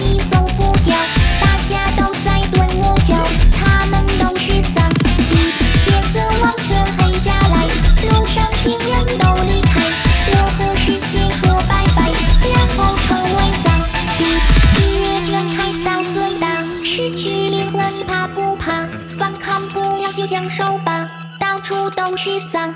你走不掉，大家都在对我叫，他们都是脏。一天的完全黑下来，路上行人都离开，我和世界说拜拜，然后成为脏。音乐全开到最大，失去灵魂你怕不怕？反抗不了就享受吧，到处都是脏。